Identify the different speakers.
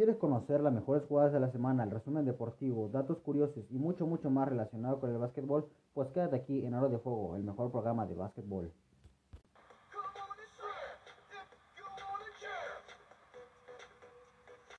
Speaker 1: ¿Quieres conocer las mejores jugadas de la semana, el resumen deportivo, datos curiosos y mucho, mucho más relacionado con el básquetbol? Pues quédate aquí en Aro de Fuego, el mejor programa de básquetbol.